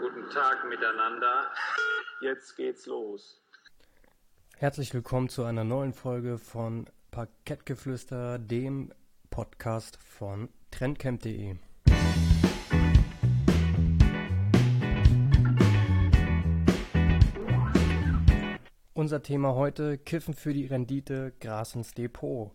Guten Tag miteinander. Jetzt geht's los. Herzlich willkommen zu einer neuen Folge von Parkettgeflüster, dem Podcast von trendcamp.de. Unser Thema heute: Kiffen für die Rendite, Gras ins Depot.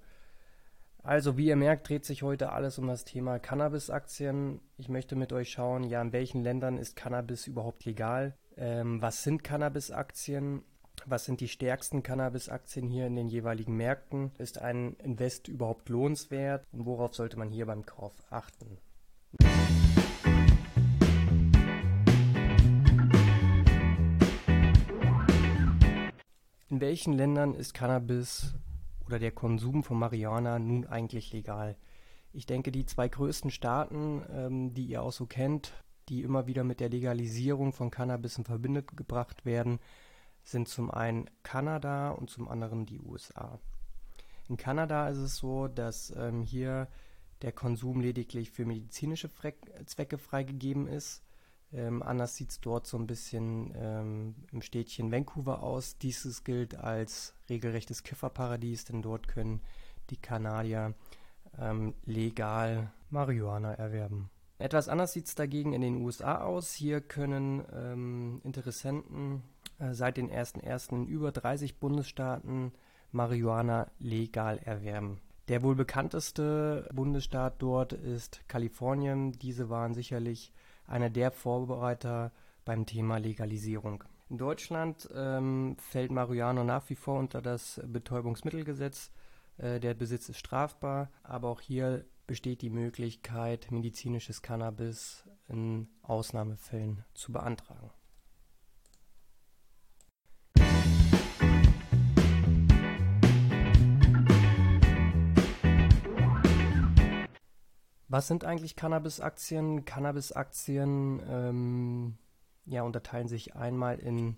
Also, wie ihr merkt, dreht sich heute alles um das Thema Cannabis-Aktien. Ich möchte mit euch schauen, ja, in welchen Ländern ist Cannabis überhaupt legal? Ähm, was sind Cannabis-Aktien? Was sind die stärksten Cannabis-Aktien hier in den jeweiligen Märkten? Ist ein Invest überhaupt lohnenswert? Und worauf sollte man hier beim Kauf achten? In welchen Ländern ist Cannabis oder der Konsum von Marihuana nun eigentlich legal? Ich denke, die zwei größten Staaten, ähm, die ihr auch so kennt, die immer wieder mit der Legalisierung von Cannabis in Verbindung gebracht werden, sind zum einen Kanada und zum anderen die USA. In Kanada ist es so, dass ähm, hier der Konsum lediglich für medizinische Fre Zwecke freigegeben ist. Ähm, anders sieht es dort so ein bisschen ähm, im Städtchen Vancouver aus. Dieses gilt als regelrechtes Kifferparadies, denn dort können die Kanadier ähm, legal Marihuana erwerben. Etwas anders sieht es dagegen in den USA aus. Hier können ähm, Interessenten äh, seit den 1.1. in über 30 Bundesstaaten Marihuana legal erwerben. Der wohl bekannteste Bundesstaat dort ist Kalifornien. Diese waren sicherlich einer der Vorbereiter beim Thema Legalisierung. In Deutschland ähm, fällt Marihuana nach wie vor unter das Betäubungsmittelgesetz. Äh, der Besitz ist strafbar, aber auch hier besteht die Möglichkeit, medizinisches Cannabis in Ausnahmefällen zu beantragen. Was sind eigentlich Cannabis-Aktien? Cannabis-Aktien ähm, ja, unterteilen sich einmal in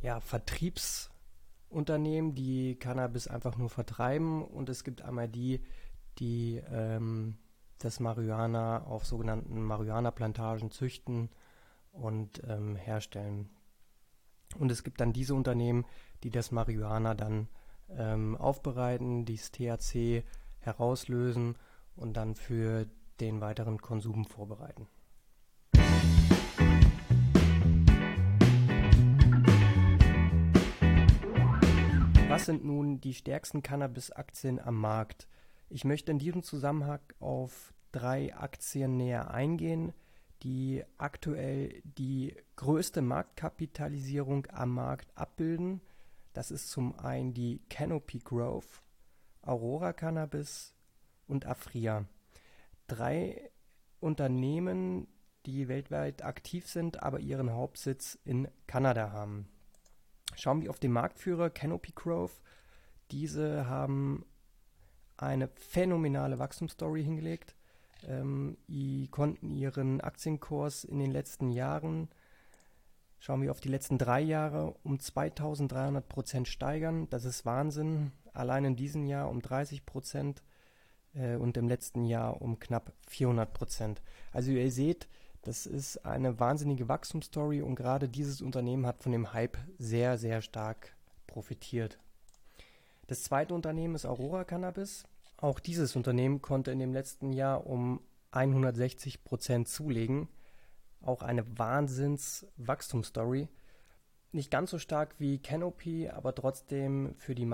ja, Vertriebsunternehmen, die Cannabis einfach nur vertreiben und es gibt einmal die, die ähm, das Marihuana auf sogenannten Marihuana-Plantagen züchten und ähm, herstellen. Und es gibt dann diese Unternehmen, die das Marihuana dann ähm, aufbereiten, dieses THC herauslösen und dann für den weiteren Konsum vorbereiten. Was sind nun die stärksten Cannabis-Aktien am Markt? Ich möchte in diesem Zusammenhang auf drei Aktien näher eingehen, die aktuell die größte Marktkapitalisierung am Markt abbilden. Das ist zum einen die Canopy Growth, Aurora Cannabis, und Afria. Drei Unternehmen, die weltweit aktiv sind, aber ihren Hauptsitz in Kanada haben. Schauen wir auf den Marktführer Canopy Grove. Diese haben eine phänomenale Wachstumsstory hingelegt. Ähm, konnten ihren Aktienkurs in den letzten Jahren, schauen wir auf die letzten drei Jahre, um 2300 Prozent steigern. Das ist Wahnsinn. Allein in diesem Jahr um 30 Prozent äh, und im letzten Jahr um knapp 400 Prozent. Also ihr seht, das ist eine wahnsinnige Wachstumsstory und gerade dieses Unternehmen hat von dem Hype sehr, sehr stark profitiert. Das zweite Unternehmen ist Aurora Cannabis. Auch dieses Unternehmen konnte in dem letzten Jahr um 160 Prozent zulegen. Auch eine Wahnsinns-Wachstumsstory. Nicht ganz so stark wie Canopy, aber trotzdem für die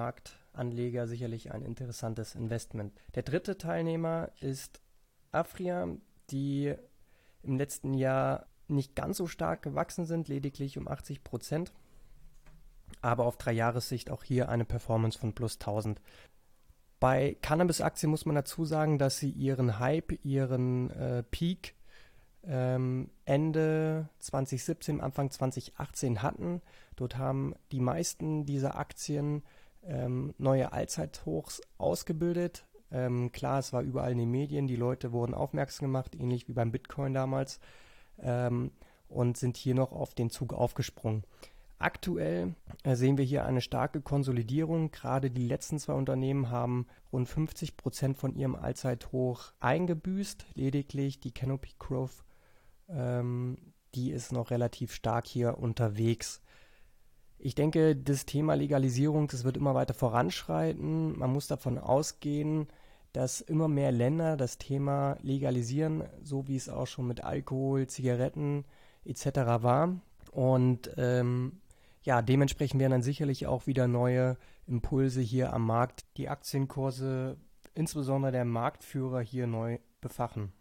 Marktanleger sicherlich ein interessantes Investment. Der dritte Teilnehmer ist Afria, die im letzten Jahr nicht ganz so stark gewachsen sind, lediglich um 80 Prozent, aber auf drei Jahressicht auch hier eine Performance von plus 1000. Bei Cannabis-Aktien muss man dazu sagen, dass sie ihren Hype, ihren äh, Peak ähm, Ende 2017, Anfang 2018 hatten. Dort haben die meisten dieser Aktien ähm, neue Allzeithochs ausgebildet. Ähm, klar, es war überall in den Medien, die Leute wurden aufmerksam gemacht, ähnlich wie beim Bitcoin damals, ähm, und sind hier noch auf den Zug aufgesprungen. Aktuell äh, sehen wir hier eine starke Konsolidierung. Gerade die letzten zwei Unternehmen haben rund 50 Prozent von ihrem Allzeithoch eingebüßt. Lediglich die Canopy Growth ähm, die ist noch relativ stark hier unterwegs. Ich denke, das Thema Legalisierung, das wird immer weiter voranschreiten. Man muss davon ausgehen, dass immer mehr Länder das Thema legalisieren, so wie es auch schon mit Alkohol, Zigaretten etc. war. Und ähm, ja, dementsprechend werden dann sicherlich auch wieder neue Impulse hier am Markt, die Aktienkurse, insbesondere der Marktführer hier neu befachen.